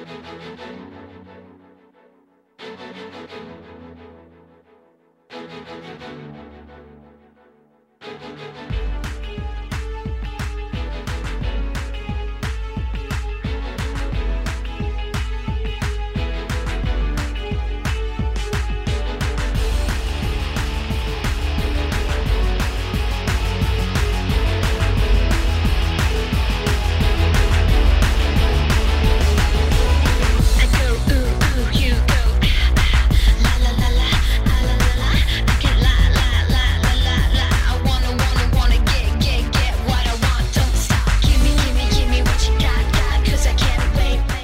Thank you.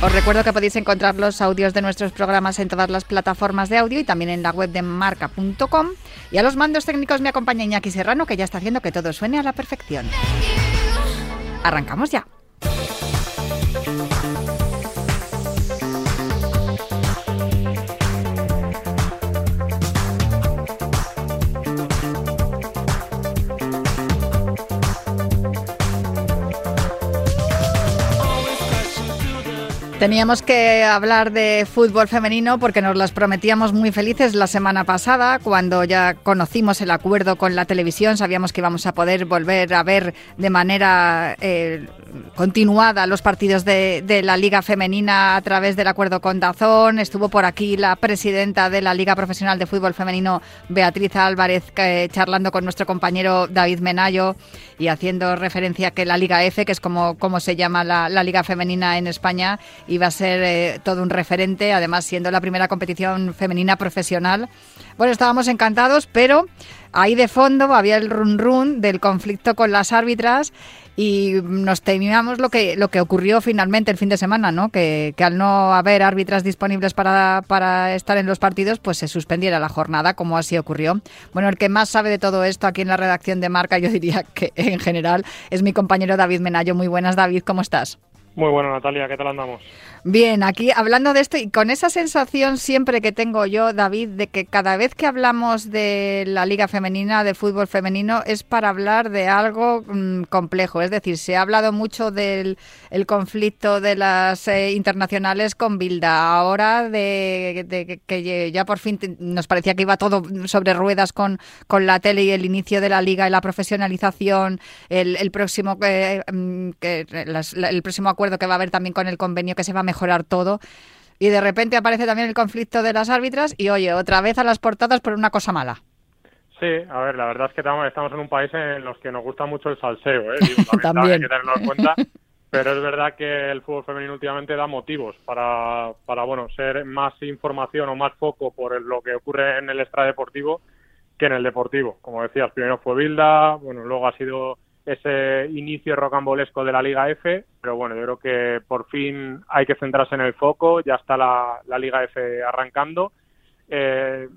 Os recuerdo que podéis encontrar los audios de nuestros programas en todas las plataformas de audio y también en la web de marca.com. Y a los mandos técnicos me acompaña Iñaki Serrano, que ya está haciendo que todo suene a la perfección. Arrancamos ya. Teníamos que hablar de fútbol femenino porque nos las prometíamos muy felices la semana pasada, cuando ya conocimos el acuerdo con la televisión, sabíamos que íbamos a poder volver a ver de manera eh, continuada los partidos de, la Liga Femenina a través del acuerdo con Dazón. Estuvo por aquí la presidenta de la Liga Profesional de Fútbol Femenino, Beatriz Álvarez, eh, charlando con nuestro compañero David Menayo y haciendo referencia a que la Liga F, que es como, como se llama la, la Liga Femenina en España, iba a ser eh, todo un referente, además siendo la primera competición femenina profesional. Bueno, estábamos encantados, pero ahí de fondo había el run run del conflicto con las árbitras y nos temíamos lo que lo que ocurrió finalmente el fin de semana, ¿no? Que, que al no haber árbitras disponibles para, para, estar en los partidos, pues se suspendiera la jornada, como así ocurrió. Bueno, el que más sabe de todo esto aquí en la redacción de Marca, yo diría que en general es mi compañero David Menayo. Muy buenas, David, ¿cómo estás? Muy bueno, Natalia, ¿qué tal andamos? Bien, aquí hablando de esto y con esa sensación siempre que tengo yo, David, de que cada vez que hablamos de la Liga Femenina, de fútbol femenino, es para hablar de algo mmm, complejo. Es decir, se ha hablado mucho del el conflicto de las eh, internacionales con Bilda, ahora de, de, de, que ya por fin nos parecía que iba todo sobre ruedas con, con la tele y el inicio de la Liga y la profesionalización, el, el próximo, eh, que, las, el próximo acuerdo que va a haber también con el convenio que se va a mejorar todo. Y de repente aparece también el conflicto de las árbitras y oye, otra vez a las portadas por una cosa mala. Sí, a ver, la verdad es que estamos en un país en los que nos gusta mucho el salseo, ¿eh? Digo, también, hay que tenerlo en cuenta. Pero es verdad que el fútbol femenino últimamente da motivos para, para bueno, ser más información o más foco por lo que ocurre en el extradeportivo que en el deportivo. Como decías, primero fue Bilda, bueno, luego ha sido ese inicio rocambolesco de la Liga F, pero bueno, yo creo que por fin hay que centrarse en el foco, ya está la, Liga F arrancando. Eh,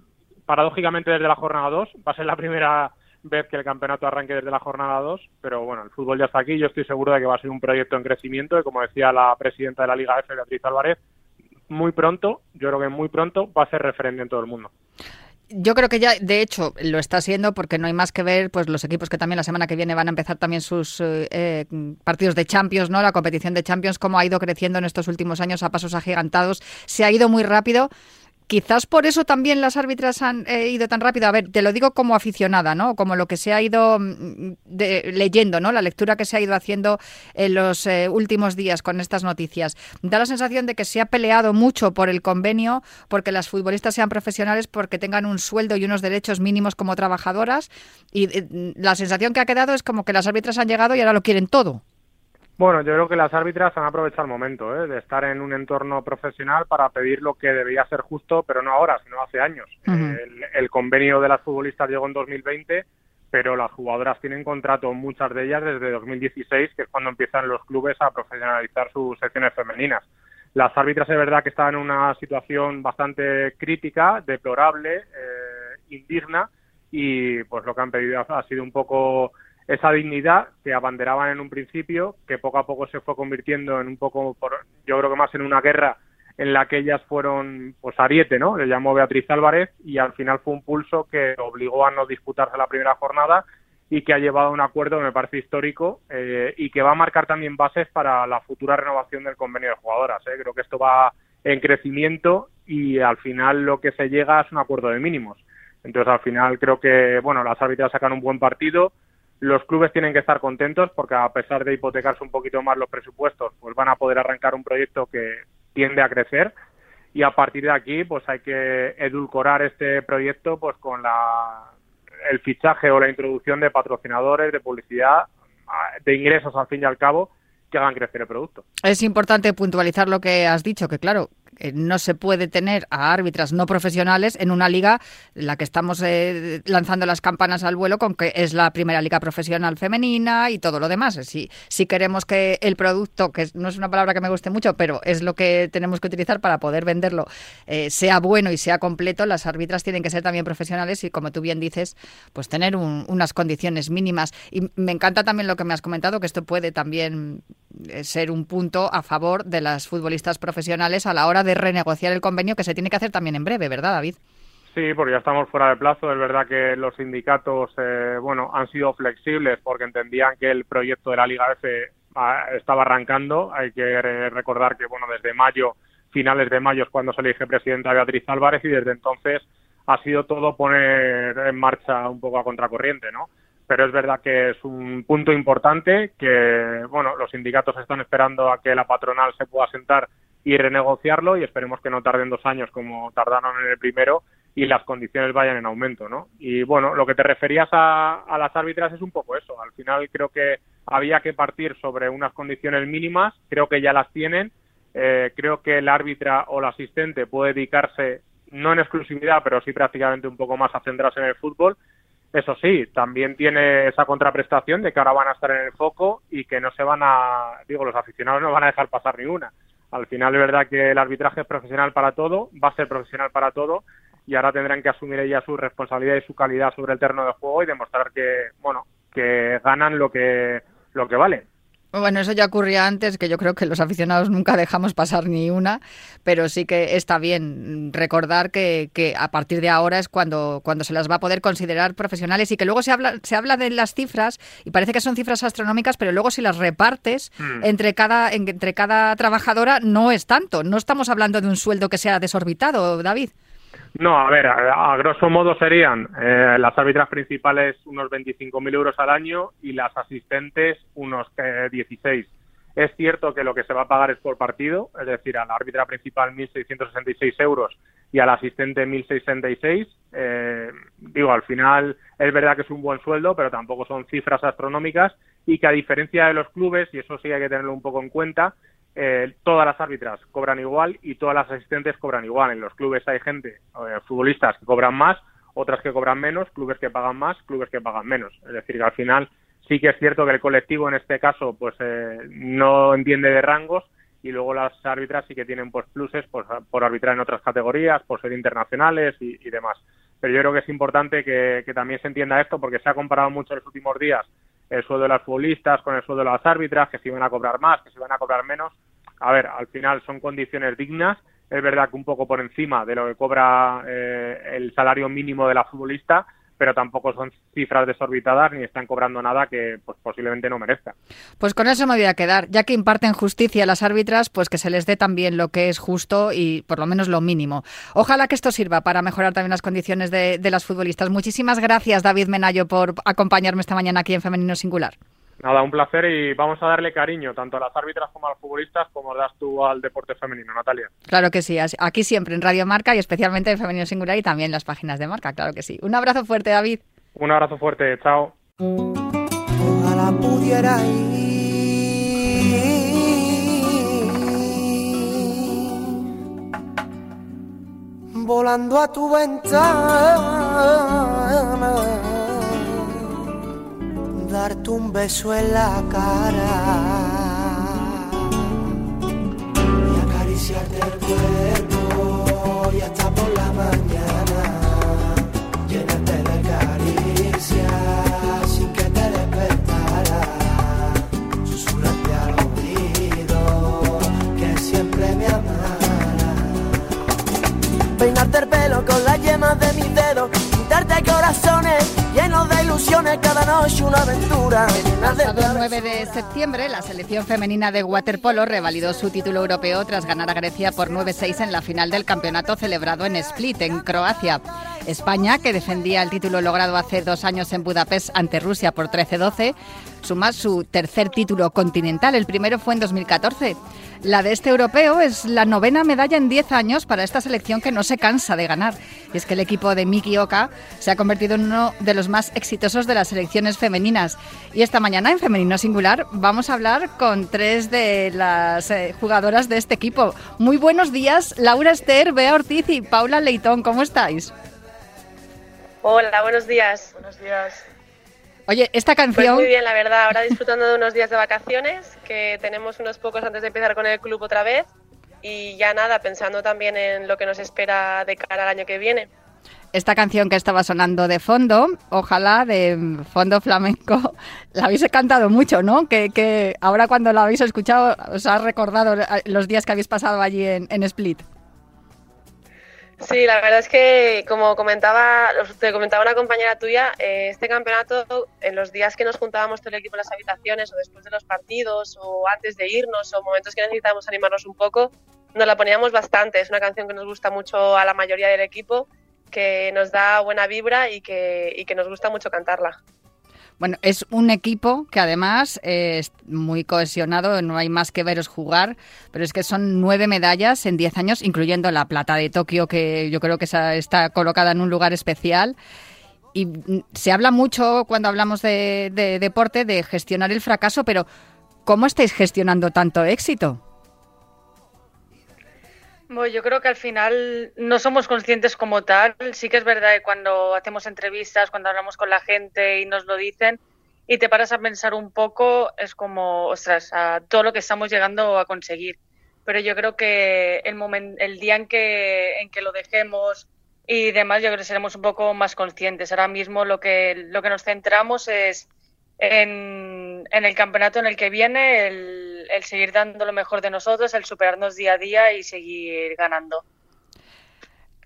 paradójicamente desde la jornada 2, va a ser la primera vez que el campeonato arranque desde la jornada 2, pero bueno, el fútbol ya está aquí, yo estoy seguro de que va a ser un proyecto en crecimiento y como decía la presidenta de la Liga F, Beatriz Álvarez, muy pronto, yo creo que muy pronto va a ser referente en todo el mundo yo creo que ya, de hecho, lo está siendo porque no hay más que ver, pues los equipos que también la semana que viene van a empezar también sus eh, partidos de Champions, ¿no? La competición de Champions, cómo ha ido creciendo en estos últimos años a pasos agigantados, se ha ido muy rápido. Quizás por eso también las árbitras han eh, ido tan rápido. A ver, te lo digo como aficionada, ¿no? Como lo que se ha ido mm, leyendo, ¿no? La lectura que se ha ido haciendo en los eh, últimos días con estas noticias. Da la sensación de que se ha peleado mucho por el convenio, porque las futbolistas sean profesionales, porque tengan un sueldo y unos derechos mínimos como trabajadoras. Y eh, la sensación que ha quedado es como que las árbitras han llegado y ahora lo quieren todo. Bueno, yo creo que las árbitras han aprovechado el momento ¿eh? de estar en un entorno profesional para pedir lo que debía ser justo, pero no ahora, sino hace años. Uh -huh. el, el, convenio de las futbolistas llegó en 2020, pero las jugadoras tienen contrato, muchas de ellas, desde 2016, que es cuando empiezan los clubes a profesionalizar sus secciones femeninas. Las árbitras es verdad que estaban en una situación bastante crítica, deplorable, eh, indigna, y pues lo que han pedido ha sido un poco esa dignidad que abanderaban en un principio, que poco a poco se fue convirtiendo en un poco, por, yo creo que más en una guerra en la que ellas fueron, pues ariete, ¿no? Le llamó Beatriz Álvarez y al final fue un pulso que obligó a no disputarse la primera jornada y que ha llevado a un acuerdo me parece histórico eh, y que va a marcar también bases para la futura renovación del convenio de jugadoras. ¿eh? Creo que esto va en crecimiento y al final lo que se llega es un acuerdo de mínimos. Entonces al final creo que bueno las árbitras sacan un buen partido. Los clubes tienen que estar contentos porque a pesar de hipotecarse un poquito más los presupuestos, pues van a poder arrancar un proyecto que tiende a crecer y a partir de aquí pues hay que edulcorar este proyecto pues con la el fichaje o la introducción de patrocinadores, de publicidad, de ingresos al fin y al cabo, que hagan crecer el producto. Es importante puntualizar lo que has dicho, que claro, no se puede tener a árbitras no profesionales en una liga en la que estamos eh, lanzando las campanas al vuelo con que es la primera liga profesional femenina y todo lo demás. Si, si queremos que el producto, que no es una palabra que me guste mucho, pero es lo que tenemos que utilizar para poder venderlo, eh, sea bueno y sea completo, las árbitras tienen que ser también profesionales y, como tú bien dices, pues tener unas condiciones mínimas. Y me encanta también lo que me has comentado, que esto puede también ser un punto a favor de las futbolistas profesionales a la hora de renegociar el convenio que se tiene que hacer también en breve, ¿verdad, David? Sí, porque ya estamos fuera de plazo. Es verdad que los sindicatos, eh, bueno, han sido flexibles porque entendían que el proyecto de la Liga F ah, estaba arrancando. Hay que recordar que, bueno, desde mayo, finales de mayo es cuando se elige presidenta Beatriz Álvarez y desde entonces ha sido todo poner en marcha un poco a contracorriente, ¿no? Pero es verdad que es un punto importante que, bueno, los sindicatos están esperando a que la patronal se pueda sentar y renegociarlo y esperemos que no tarden dos años como tardaron en el primero y las condiciones vayan en aumento, ¿no? Y bueno, lo que te referías a, las árbitras es un poco eso. Al final creo que había que partir sobre unas condiciones mínimas, creo que ya las tienen. Eh, creo que el árbitra o el asistente puede dedicarse, no en exclusividad, pero sí prácticamente un poco más a centrarse en el fútbol. Eso sí, también tiene esa contraprestación de que ahora van a estar en el foco y que no se van a, digo, los aficionados no van a dejar pasar ninguna. Al final es verdad que el arbitraje es profesional para todo, va a ser profesional para todo y ahora tendrán que asumir ella su responsabilidad y su calidad sobre el terreno de juego y demostrar que, bueno, que ganan lo que lo que vale. Bueno, eso ya ocurría antes, que yo creo que los aficionados nunca dejamos pasar ni una, pero sí que está bien recordar que, que, a partir de ahora es cuando, cuando se las va a poder considerar profesionales y que luego se habla, se habla de las cifras y parece que son cifras astronómicas, pero luego si las repartes mm. entre, cada, entre cada trabajadora no es tanto. No estamos hablando de un sueldo que sea desorbitado, David. No, a ver, a, grosso modo serían eh, las árbitras principales unos 25.000 euros al año y las asistentes unos 16. Es cierto que lo que se va a pagar es por partido, es decir, a la árbitra principal 1.666 euros y al asistente 1.666. Eh, digo, al final es verdad que es un buen sueldo, pero tampoco son cifras astronómicas y que a diferencia de los clubes, y eso sí hay que tenerlo un poco en cuenta, eh, todas las árbitras cobran igual y todas las asistentes cobran igual. En los clubes hay gente, eh, futbolistas que cobran más, otras que cobran menos, clubes que pagan más, clubes que pagan menos. Es decir, que al final sí que es cierto que el colectivo en este caso pues eh, no entiende de rangos y luego las árbitras sí que tienen pues pluses por, arbitrar en otras categorías, por ser internacionales y, demás. Pero yo creo que es importante que, que también se entienda esto porque se ha comparado mucho en los últimos días el sueldo de las futbolistas con el sueldo de las árbitras, que se iban a cobrar más, que se iban a cobrar menos. A ver, al final son condiciones dignas. Es verdad que un poco por encima de lo que cobra eh, el salario mínimo de la futbolista, pero tampoco son cifras desorbitadas ni están cobrando nada que pues, posiblemente no merezca. Pues con eso me voy a quedar. Ya que imparten justicia a las árbitras, pues que se les dé también lo que es justo y por lo menos lo mínimo. Ojalá que esto sirva para mejorar también las condiciones de, de las futbolistas. Muchísimas gracias, David Menayo, por acompañarme esta mañana aquí en Femenino Singular. Nada, un placer y vamos a darle cariño tanto a las árbitras como a los futbolistas como das tú al deporte femenino, Natalia. Claro que sí, aquí siempre en Radio Marca y especialmente en Femenino Singular y también en las páginas de Marca, claro que sí. Un abrazo fuerte, David. Un abrazo fuerte, chao. Ojalá pudiera ir volando a tu ventana darte un beso en la cara y acariciarte el cuerpo. 9 de septiembre, la selección femenina de waterpolo revalidó su título europeo tras ganar a Grecia por 9-6 en la final del campeonato celebrado en Split, en Croacia. España, que defendía el título logrado hace dos años en Budapest ante Rusia por 13-12, suma su tercer título continental. El primero fue en 2014. La de este europeo es la novena medalla en 10 años para esta selección que no se cansa de ganar. Y es que el equipo de Miki Oka se ha convertido en uno de los más exitosos de las selecciones femeninas. Y esta mañana en Femenino Singular vamos a hablar con tres de las eh, jugadoras de este equipo. Muy buenos días, Laura Esther, Bea Ortiz y Paula Leitón. ¿Cómo estáis? Hola, buenos días. Buenos días. Oye, esta Pues canción... muy bien, la verdad. Ahora disfrutando de unos días de vacaciones, que tenemos unos pocos antes de empezar con el club otra vez. Y ya nada, pensando también en lo que nos espera de cara al año que viene. esta canción que estaba sonando de fondo, ojalá de fondo flamenco, la habéis cantado mucho, ¿no? Que, que ahora cuando la habéis escuchado os ha recordado los días que habéis pasado allí en, en Split. Sí, la verdad es que, como comentaba, te comentaba una compañera tuya, eh, este campeonato, en los días que nos juntábamos todo el equipo en las habitaciones, o después de los partidos, o antes de irnos, o momentos que necesitábamos animarnos un poco, nos la poníamos bastante. Es una canción que nos gusta mucho a la mayoría del equipo, que nos da buena vibra y que, y que nos gusta mucho cantarla. Bueno, es un equipo que además es muy cohesionado, no hay más que veros jugar, pero es que son nueve medallas en diez años, incluyendo la plata de Tokio, que yo creo que está colocada en un lugar especial. Y mm, se habla mucho cuando hablamos de, de deporte de gestionar el fracaso, pero ¿cómo estáis gestionando tanto éxito? Bueno, yo creo que al final no somos conscientes como tal. Sí que es verdad que cuando hacemos entrevistas, cuando hablamos con la gente y nos lo dicen, y te paras a pensar un poco, es como, ostras, a todo lo que estamos llegando a conseguir. Pero yo creo que el, el día en que, en que lo dejemos y demás, yo creo que seremos un poco más conscientes. Ahora mismo lo que, lo que nos centramos es en, en el campeonato en el que viene, el, el seguir dando lo mejor de nosotros, el superarnos día a día y seguir ganando.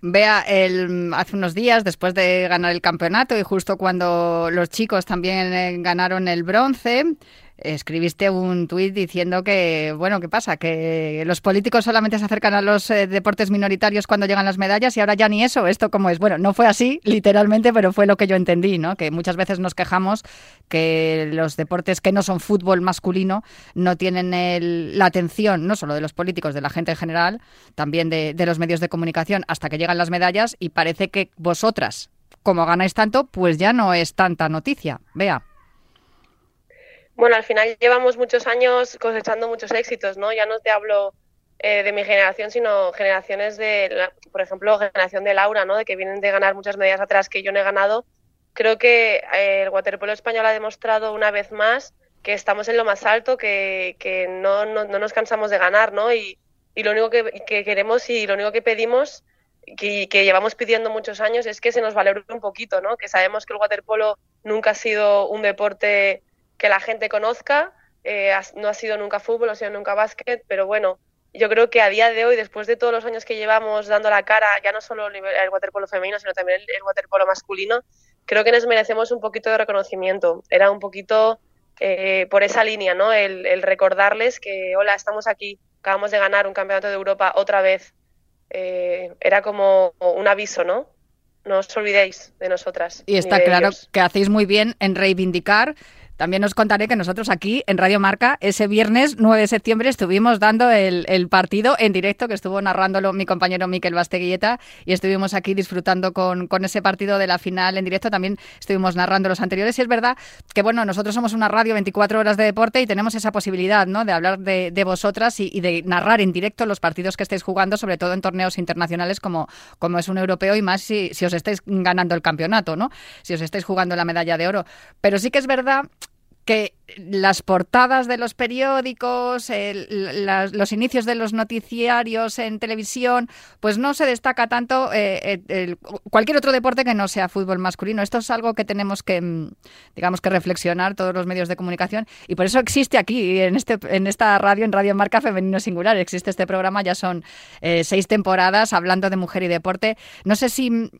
Vea, hace unos días, después de ganar el campeonato y justo cuando los chicos también eh, ganaron el bronce, escribiste un tuit diciendo que, bueno, ¿qué pasa? Que los políticos solamente se acercan a los eh, deportes minoritarios cuando llegan las medallas y ahora ya ni eso. ¿Esto cómo es? Bueno, no fue así, literalmente, pero fue lo que yo entendí, ¿no? Que muchas veces nos quejamos que los deportes que no son fútbol masculino no tienen el- la atención, no solo de los políticos, de la gente en general, también de, de los medios de comunicación, hasta que llegan las medallas y parece que vosotras, como ganáis tanto, pues ya no es tanta noticia. Vea. Bueno, al final llevamos muchos años cosechando muchos éxitos, ¿no? Ya no te hablo eh, de mi generación, sino generaciones de, por ejemplo, generación de Laura, ¿no? De que vienen de ganar muchas medallas atrás que yo no he ganado. Creo que eh, el waterpolo español ha demostrado una vez más que estamos en lo más alto, que, que no, no, no nos cansamos de ganar, ¿no? Y, y lo único que, que queremos y lo único que pedimos, que, que llevamos pidiendo muchos años, es que se nos valore un poquito, ¿no? Que sabemos que el waterpolo nunca ha sido un deporte que la gente conozca, eh, no ha sido nunca fútbol, no ha sido nunca básquet, pero bueno, yo creo que a día de hoy, después de todos los años que llevamos dando la cara, ya no solo el waterpolo femenino, sino también el, el waterpolo masculino, creo que nos merecemos un poquito de reconocimiento. Era un poquito eh, por esa línea, ¿no? El, el recordarles que, hola, estamos aquí, acabamos de ganar un campeonato de Europa otra vez. Eh, era como un aviso, ¿no? No os olvidéis de nosotras. Y está claro ellos. que hacéis muy bien en reivindicar. También os contaré que nosotros aquí en Radio Marca ese viernes 9 de septiembre estuvimos dando el, partido en directo que estuvo narrándolo mi compañero Miquel Basteguilleta y estuvimos aquí disfrutando con, con ese partido de la final en directo. También estuvimos narrando los anteriores y es verdad que bueno, nosotros somos una radio 24 horas de deporte y tenemos esa posibilidad ¿no? de hablar de, vosotras y, y de narrar en directo los partidos que estáis jugando, sobre todo en torneos internacionales como, como es un europeo y más si, si os estáis ganando el campeonato, ¿no? Si os estáis jugando la medalla de oro. Pero sí que es verdad que las portadas de los periódicos, los inicios de los noticiarios en televisión, pues no se destaca tanto eh, eh, cualquier otro deporte que no sea fútbol masculino. Esto es algo que tenemos que, mm, digamos, que reflexionar todos los medios de comunicación y por eso existe aquí, en, este, en esta radio, en Radio Marca Femenino Singular, existe este programa, ya son eh, seis temporadas hablando de mujer y deporte. No sé si mm,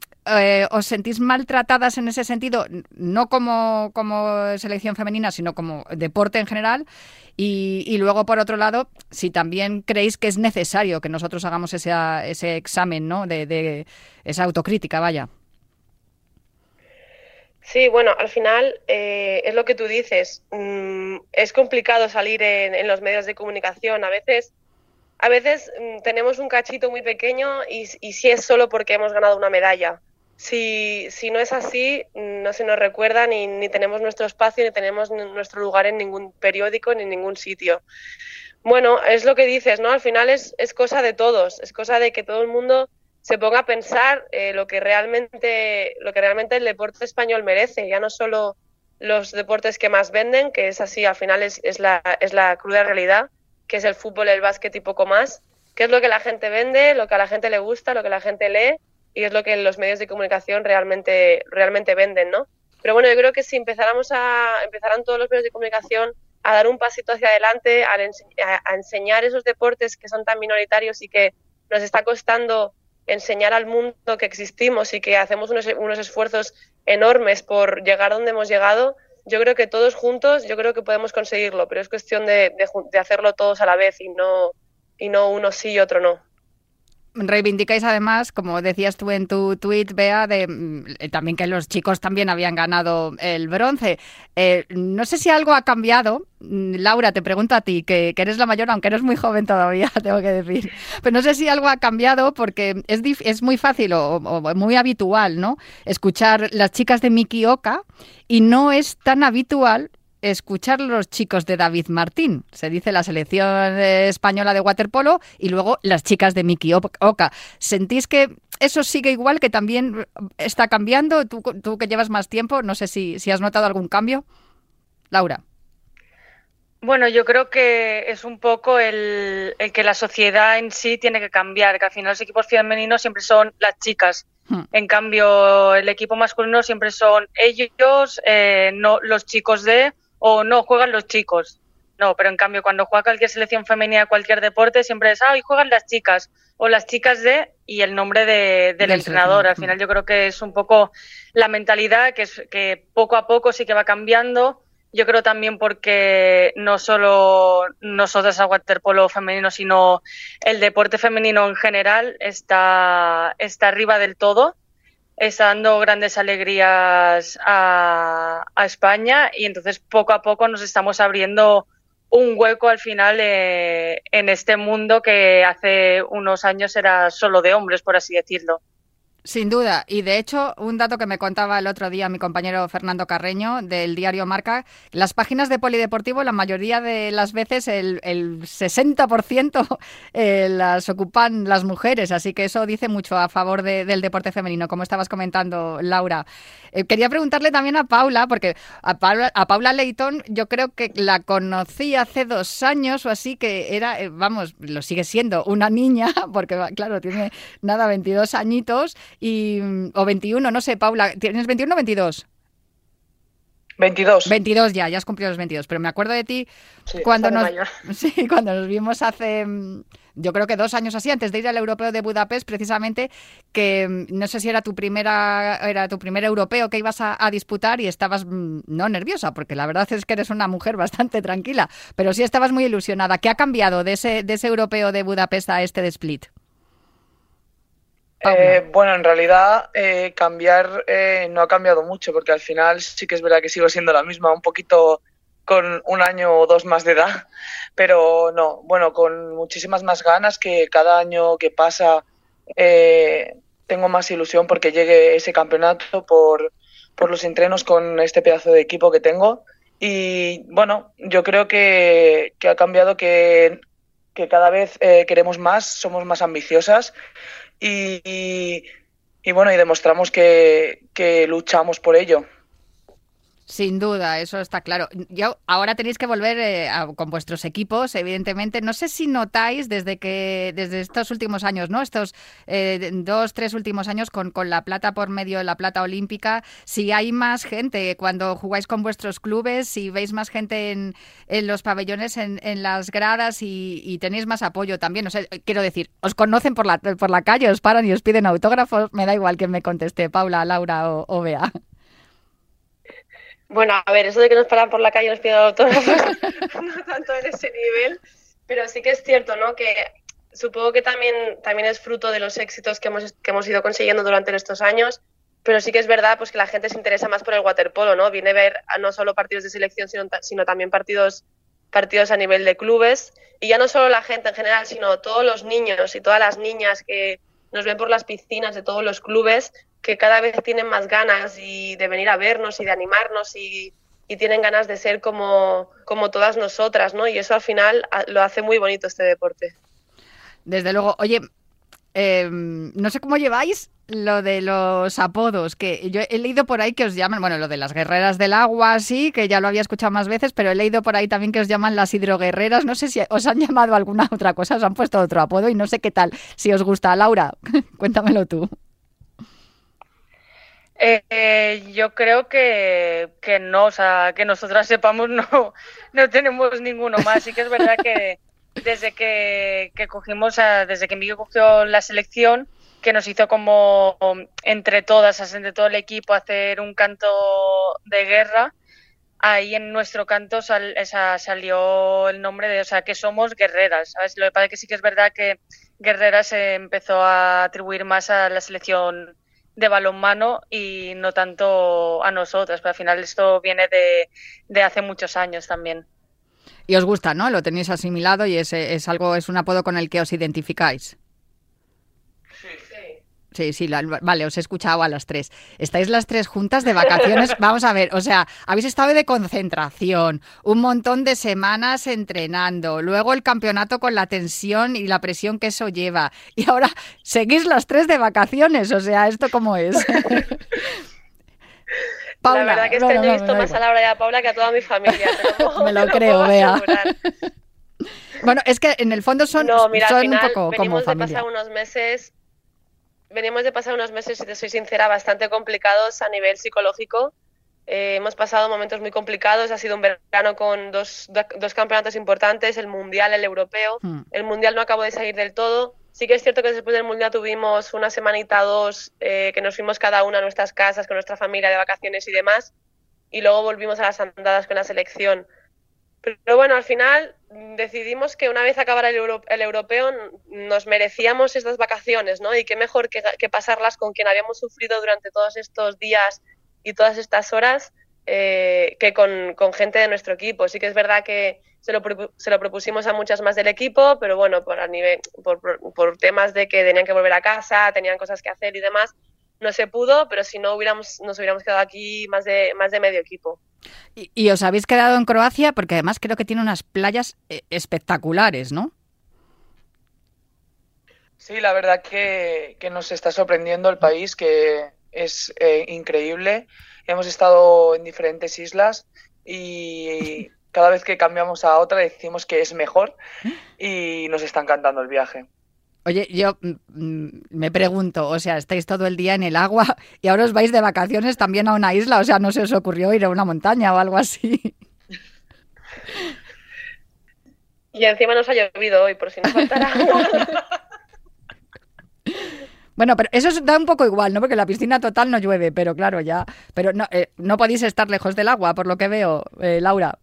os sentís maltratadas en ese sentido, no como, como selección femenina, sino como deporte en general. Y, luego, por otro lado, si también creéis que es necesario que nosotros hagamos ese, ese examen, ¿no? De, esa autocrítica, vaya. Sí, bueno, al final eh, es lo que tú dices. Mm, es complicado salir en, los medios de comunicación. A veces, a veces mm, tenemos un cachito muy pequeño y, y si es solo porque hemos ganado una medalla. Si, no es así, no se nos recuerda ni, ni tenemos nuestro espacio ni tenemos nuestro lugar en ningún periódico ni en ningún sitio. Bueno, es lo que dices, ¿no? Al final es, cosa de todos, es cosa de que todo el mundo se ponga a pensar eh, lo que realmente lo que realmente el deporte español merece, ya no solo los deportes que más venden, que es así, al final es, es, la, es la cruda realidad, que es el fútbol, el básquet y poco más, que es lo que la gente vende, lo que a la gente le gusta, lo que la gente lee y es lo que los medios de comunicación realmente, realmente venden, ¿no? Pero bueno, yo creo que si empezáramos a, empezaran todos los medios de comunicación a dar un pasito hacia adelante, a, enseñar esos deportes que son tan minoritarios y que nos está costando enseñar al mundo que existimos y que hacemos unos, unos esfuerzos enormes por llegar donde hemos llegado, yo creo que todos juntos, yo creo que podemos conseguirlo, pero es cuestión de, de, de hacerlo todos a la vez y no, y no uno sí y otro no reivindicáis además, como decías tú en tu tweet, Bea, mm, eh, también que los chicos también habían ganado el bronce. Eh, no sé si algo ha cambiado. Mm, Laura, te pregunto a ti, que, eres la mayor, aunque eres muy joven todavía, tengo que decir. Pero no sé si algo ha cambiado porque es, muy fácil o, muy habitual, ¿no? Escuchar las chicas de Miki Oka y no es tan habitual escuchar los chicos de David Martín. Se dice la selección española de waterpolo y luego las chicas de Miki Oka. ¿Sentís que eso sigue igual, que también está cambiando? Tú, tú que llevas más tiempo, no sé si, si has notado algún cambio. Laura. Bueno, yo creo que es un poco el, el, que la sociedad en sí tiene que cambiar, que al final los equipos femeninos siempre son las chicas. Hmm. En cambio, el equipo masculino siempre son ellos, eh, no los chicos de, o no juegan los chicos. No, pero en cambio cuando juega cualquier selección femenina, cualquier deporte, siempre es, ah, hoy juegan las chicas o las chicas de y el nombre de, del, entrenador. Al final yo creo que es un poco la mentalidad que, es, que poco a poco sí que va cambiando. Yo creo también porque no solo nosotros a waterpolo femenino, sino el deporte femenino en general está, está arriba del todo está dando grandes alegrías a, España y entonces poco a poco nos estamos abriendo un hueco al final eh, en este mundo que hace unos años era solo de hombres, por así decirlo. Sin duda. Y de hecho, un dato que me contaba el otro día mi compañero Fernando Carreño del diario Marca, las páginas de Polideportivo, la mayoría de las veces, el, el 60% eh, las ocupan las mujeres. Así que eso dice mucho a favor del deporte femenino, como estabas comentando, Laura. Eh, quería preguntarle también a Paula, porque a Paula, a Paula Leighton yo creo que la conocí hace dos años o así, que era, eh, vamos, lo sigue siendo, una niña, porque claro, tiene nada, 22 añitos y, o 21, no sé, Paula, ¿tienes 21 o 22? 22. 22 ya, ya has cumplido los 22, pero me acuerdo de ti cuando, nos, sí, cuando nos vimos hace, mm, yo creo que dos años así, antes de ir al europeo de Budapest, precisamente, que mm, no sé si era tu primera, era tu primer europeo que ibas a, disputar y estabas mm, no nerviosa, porque la verdad es que eres una mujer bastante tranquila, pero sí estabas muy ilusionada. ¿Qué ha cambiado de ese, de ese europeo de Budapest a este de Split? Eh, bueno, en realidad eh, cambiar eh, no ha cambiado mucho porque al final sí que es verdad que sigo siendo la misma, un poquito con un año o dos más de edad, pero no, bueno, con muchísimas más ganas que cada año que pasa tengo más ilusión porque llegue ese campeonato por, por los entrenos con este pedazo de equipo que tengo. Y bueno, yo creo que, que ha cambiado que, que cada vez queremos más, somos más ambiciosas y, bueno, y demostramos que, luchamos por ello. Sin duda, eso está claro. Yo, ahora tenéis que volver eh, con vuestros equipos, evidentemente. No sé si notáis desde que desde estos últimos años, ¿no? Estos eh, dos, tres últimos años con, con la plata por medio de la plata olímpica, si hay más gente cuando jugáis con vuestros clubes, si veis más gente en, en los pabellones, en, en las gradas y, tenéis más apoyo también. O sea, quiero decir, os conocen por la, por la calle, os paran y os piden autógrafos. Me da igual que me conteste, Paula, Laura o, o Bea. Bueno, a ver, eso de que nos paran por la calle y nos piden autógrafos, no tanto en ese nivel, pero sí que es cierto, ¿no? Que supongo que también, también es fruto de los éxitos que hemos, que hemos ido consiguiendo durante estos años, pero sí que es verdad pues que la gente se interesa más por el waterpolo, ¿no? Viene a ver no solo partidos de selección, sino, sino también partidos, partidos a nivel de clubes, y ya no solo la gente en general, sino todos los niños y todas las niñas que nos ven por las piscinas de todos los clubes, que cada vez tienen más ganas y de venir a vernos y de animarnos y, tienen ganas de ser como, como todas nosotras, ¿no? Y eso al final lo hace muy bonito este deporte. Desde luego, oye, em, no sé cómo lleváis lo de los apodos, que yo he leído por ahí que os llaman, bueno, lo de las guerreras del agua, sí, que ya lo había escuchado más veces, pero he leído por ahí también que os llaman las hidroguerreras. No sé si os han llamado alguna otra cosa, os han puesto otro apodo y no sé qué tal. Si os gusta, Laura, cuéntamelo tú. Eh, yo creo que, que, no, o sea, que nosotras sepamos no, no tenemos ninguno más. Sí que es verdad que desde que, que cogimos, desde que Miguel cogió la selección, que nos hizo como entre todas, entre todo el equipo, hacer un canto de guerra, ahí en nuestro canto esa, salió el nombre de, o sea, que somos guerreras, ¿sabes? Lo que pasa es que sí que es verdad que guerreras se empezó a atribuir más a la selección de balonmano y no tanto a nosotras, pero al final esto viene de, de hace muchos años también. Y os gusta, ¿no? Lo tenéis asimilado y es, es algo, es un apodo con el que os identificáis. Sí, sí, vale, os he escuchado a las tres. Estáis las tres juntas de vacaciones. Vamos a ver, o sea, habéis estado de concentración, un montón de semanas entrenando, luego el campeonato con la tensión y la presión que eso lleva. Y ahora seguís las tres de vacaciones, o sea, ¿esto cómo es? Paula, la verdad que este año he visto más a Laura y a Paula que a toda mi familia. Me lo creo, vea. bueno, es que en el fondo son, son un poco como familia. de pasar unos meses venimos de pasar unos meses, si te soy sincera, bastante complicados a nivel psicológico. Eh, hemos pasado momentos muy complicados, ha sido un verano con dos, dos campeonatos importantes, el Mundial, el Europeo. Hmm. El Mundial no acabó de salir del todo. Sí que es cierto que después del Mundial tuvimos una semanita, dos, eh, que nos fuimos cada una a nuestras casas, con nuestra familia de vacaciones y demás. Y luego volvimos a las andadas con la selección. Pero bueno, al final decidimos que una vez acabara el, el, europeo nos merecíamos estas vacaciones, ¿no? Y qué mejor que, pasarlas con quien habíamos sufrido durante todos estos días y todas estas horas eh, que con, gente de nuestro equipo. Sí que es verdad que se lo, se lo propusimos a muchas más del equipo, pero bueno, por, a nivel, por, por temas de que tenían que volver a casa, tenían cosas que hacer y demás, no se pudo, pero si no hubiéramos, nos hubiéramos quedado aquí más de, más de medio equipo. Y, os habéis quedado en Croacia porque además creo que tiene unas playas eh, espectaculares, ¿no? Sí, la verdad que, nos está sorprendiendo el país, que es eh, increíble. Hemos estado en diferentes islas y cada vez que cambiamos a otra decimos que es mejor y nos está encantando el viaje. Oye, yo mm, mm, me pregunto, o sea, estáis todo el día en el agua y ahora os vais de vacaciones también a una isla, o sea, ¿no se os ocurrió ir a una montaña o algo así? Y encima nos ha llovido hoy, por si nos faltara Bueno, pero eso da un poco igual, ¿no? Porque la piscina total no llueve, pero claro, ya. Pero no, eh, no podéis estar lejos del agua, por lo que veo, eh, Laura.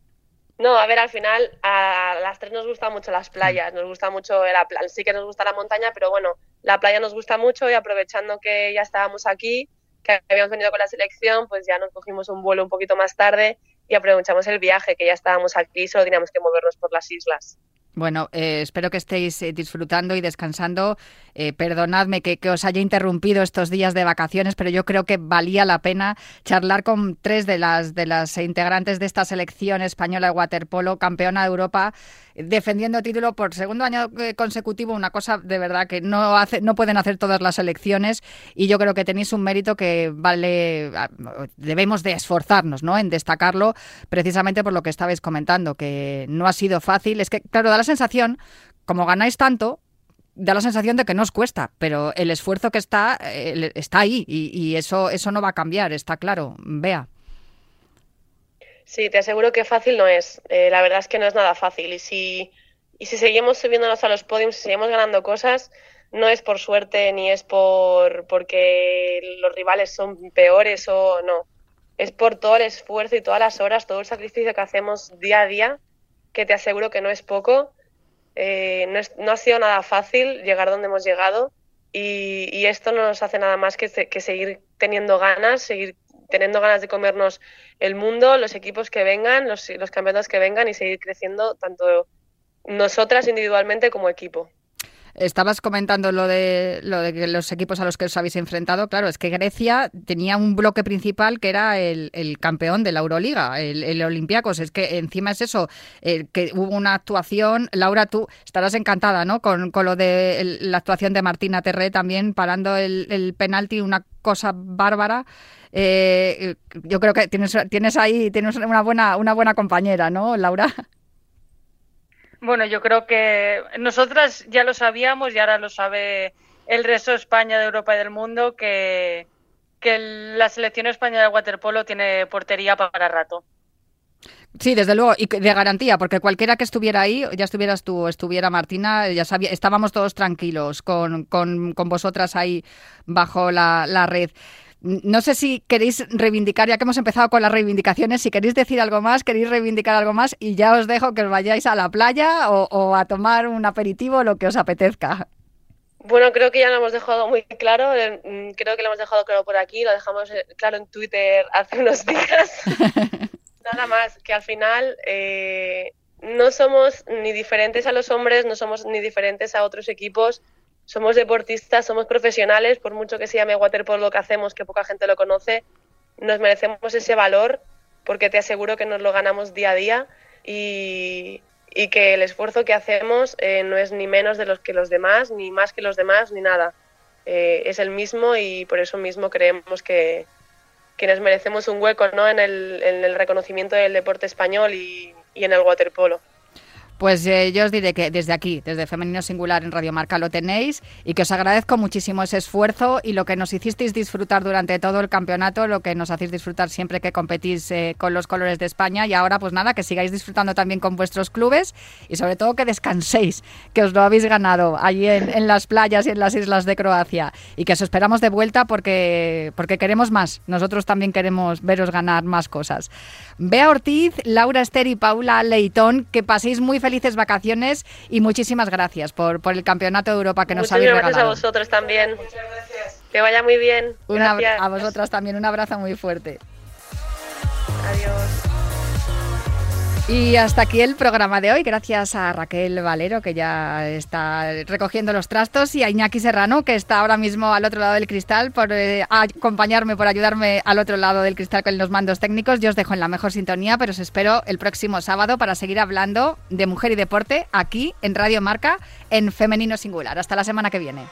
No, a ver, al final a las tres nos gustan mucho las playas, nos gusta mucho la sí que nos gusta la montaña, pero bueno, la playa nos gusta mucho y aprovechando que ya estábamos aquí, que habíamos venido con la selección, pues ya nos cogimos un vuelo un poquito más tarde y aprovechamos el viaje, que ya estábamos aquí, solo teníamos que movernos por las islas. Bueno, eh, espero que estéis eh, disfrutando y descansando. Eh, perdonadme que, os haya interrumpido estos días de vacaciones, pero yo creo que valía la pena charlar con tres de las, de las integrantes de esta selección española de waterpolo, campeona de Europa defendiendo título por segundo año eh, consecutivo, una cosa de verdad que no hace, no pueden hacer todas las selecciones y yo creo que tenéis un mérito que vale, debemos de esforzarnos, ¿no? En destacarlo precisamente por lo que estabais comentando, que no ha sido fácil. Es que, claro, da la sensación, como ganáis tanto, da la sensación de que no os cuesta, pero el esfuerzo que está eh, está ahí y, eso eso no va a cambiar, está claro. Vea. Sí, te aseguro que fácil no es. Eh, la verdad es que no es nada fácil y si y si seguimos subiéndonos a los podiums, si seguimos ganando cosas, no es por suerte ni es por porque los rivales son peores o no. Es por todo el esfuerzo y todas las horas, todo el sacrificio que hacemos día a día, que te aseguro que no es poco eh, no, ha sido nada fácil llegar donde hemos llegado y, esto no nos hace nada más que, seguir teniendo ganas, seguir teniendo ganas de comernos el mundo, los equipos que vengan, los, los campeonatos que vengan y seguir creciendo tanto nosotras individualmente como equipo. Estabas comentando lo de, lo de los equipos a los que os habéis enfrentado. Claro, es que Grecia tenía un bloque principal que era el, campeón de la Euroliga, el, el Olympiacos. Es que encima es eso, eh, que hubo una actuación. Laura, tú estarás encantada, ¿no? Con, lo de la actuación de Martina Terré también parando el, el penalti, una cosa bárbara. Eh, yo creo que tienes, tienes ahí tienes una buena, una buena compañera, ¿no, Laura? Bueno, yo creo que nosotras ya lo sabíamos y ahora lo sabe el resto de España, de Europa y del mundo que, que la selección española de waterpolo tiene portería para rato. Sí, desde luego, y de garantía, porque cualquiera que estuviera ahí, ya estuvieras tú, estuviera Martina, ya sabía, estábamos todos tranquilos con, con, con vosotras ahí bajo la, la red. No sé si queréis reivindicar, ya que hemos empezado con las reivindicaciones, si queréis decir algo más, queréis reivindicar algo más y ya os dejo que os vayáis a la playa o, a tomar un aperitivo, lo que os apetezca. Bueno, creo que ya lo hemos dejado muy claro, eh, mm, creo que lo hemos dejado claro por aquí, lo dejamos eh, claro en Twitter hace unos días. Nada más, que al final eh, no somos ni diferentes a los hombres, no somos ni diferentes a otros equipos somos deportistas, somos profesionales, por mucho que se llame waterpolo lo que hacemos, que poca gente lo conoce, nos merecemos ese valor porque te aseguro que nos lo ganamos día a día y, que el esfuerzo que hacemos eh, no es ni menos de los que los demás, ni más que los demás, ni nada. Eh, es el mismo y por eso mismo creemos que, que nos merecemos un hueco ¿no? en, el, en el reconocimiento del deporte español y, y en el waterpolo. Pues eh, yo os diré que desde aquí, desde Femenino Singular en Radio Marca lo tenéis y que os agradezco muchísimo ese esfuerzo y lo que nos hicisteis disfrutar durante todo el campeonato, lo que nos hacéis disfrutar siempre que competís eh, con los colores de España. Y ahora pues nada, que sigáis disfrutando también con vuestros clubes y sobre todo que descanséis, que os lo habéis ganado allí en, las playas y en las islas de Croacia. Y que os esperamos de vuelta porque, porque queremos más, nosotros también queremos veros ganar más cosas. Bea Ortiz, Laura Ester y Paula Leitón, que paséis muy feliz felices vacaciones y muchísimas gracias por, por el Campeonato de Europa que nos habéis regalado. gracias a vosotros también. Muchas gracias. Que vaya muy bien. a vosotras también un abrazo muy fuerte. Adiós. Y hasta aquí el programa de hoy. Gracias a Raquel Valero, que ya está recogiendo los trastos, y a Iñaki Serrano, que está ahora mismo al otro lado del cristal, por eh, acompañarme, por ayudarme al otro lado del cristal con los mandos técnicos. Yo os dejo en la mejor sintonía, pero os espero el próximo sábado para seguir hablando de mujer y deporte aquí en Radio Marca en Femenino Singular. Hasta la semana que viene.